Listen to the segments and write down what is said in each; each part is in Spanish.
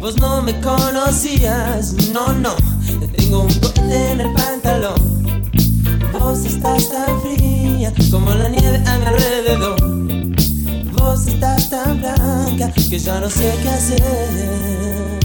Vos no me conocías, no, no. Tengo un corte en el pantalón. Vos estás tan fría como la nieve a mi alrededor. Vos estás tan blanca que ya no sé qué hacer.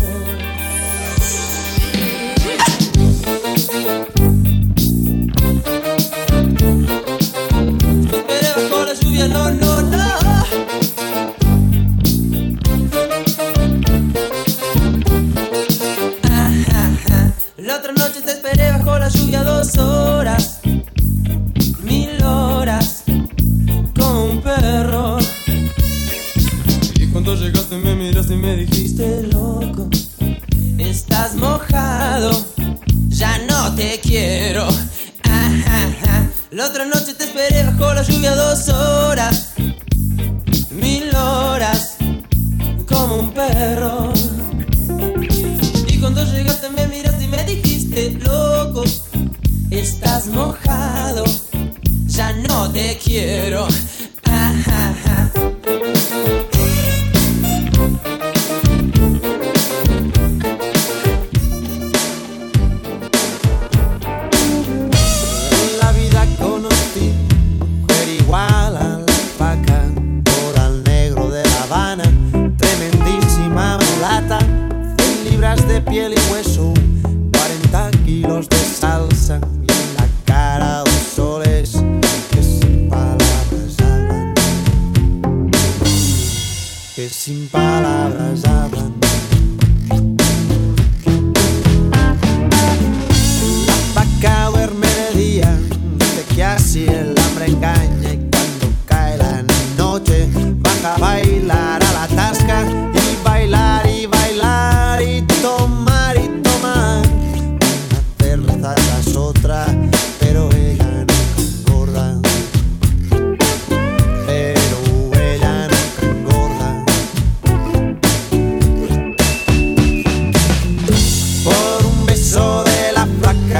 ele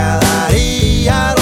cada.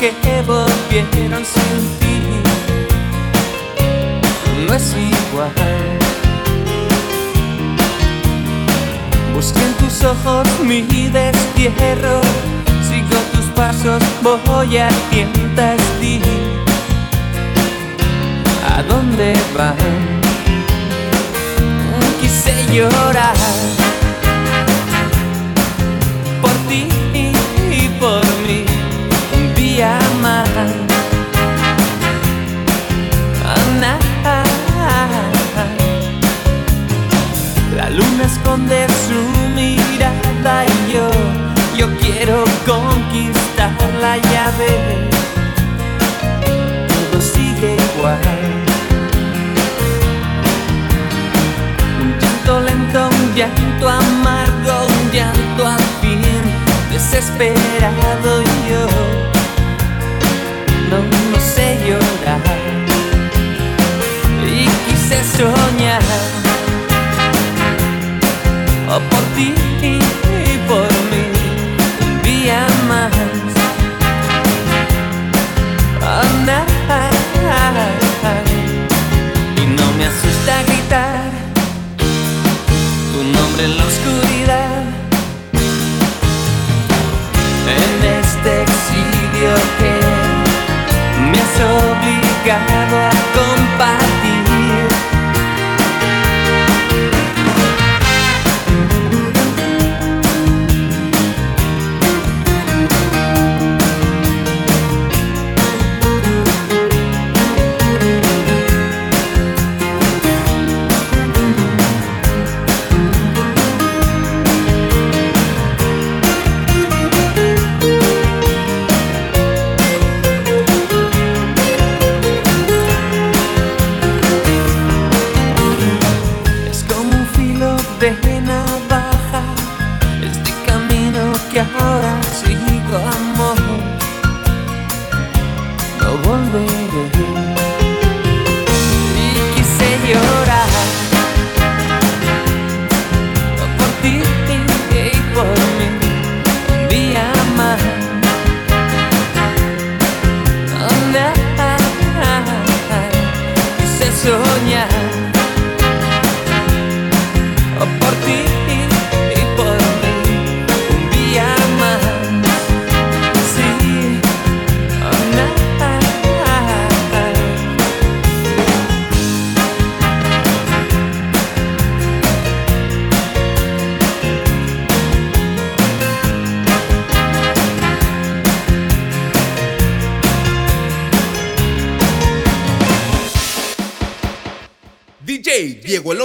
Que volvieron sin ti. No es igual. Busqué en tus ojos mi destierro, sigo tus pasos, voy a tientas ti. ¿A dónde van? Quise llorar La luna esconde su mirada y yo, yo quiero conquistar la llave. Todo sigue igual. Un llanto lento, un llanto amargo, un llanto al fin, desesperado yo. No, no sé llorar y quise soñar por ti y por mí un día más. Oh, y no me asusta gritar tu nombre en la oscuridad. En este exilio que me has obligado a compartir.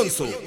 Alonso.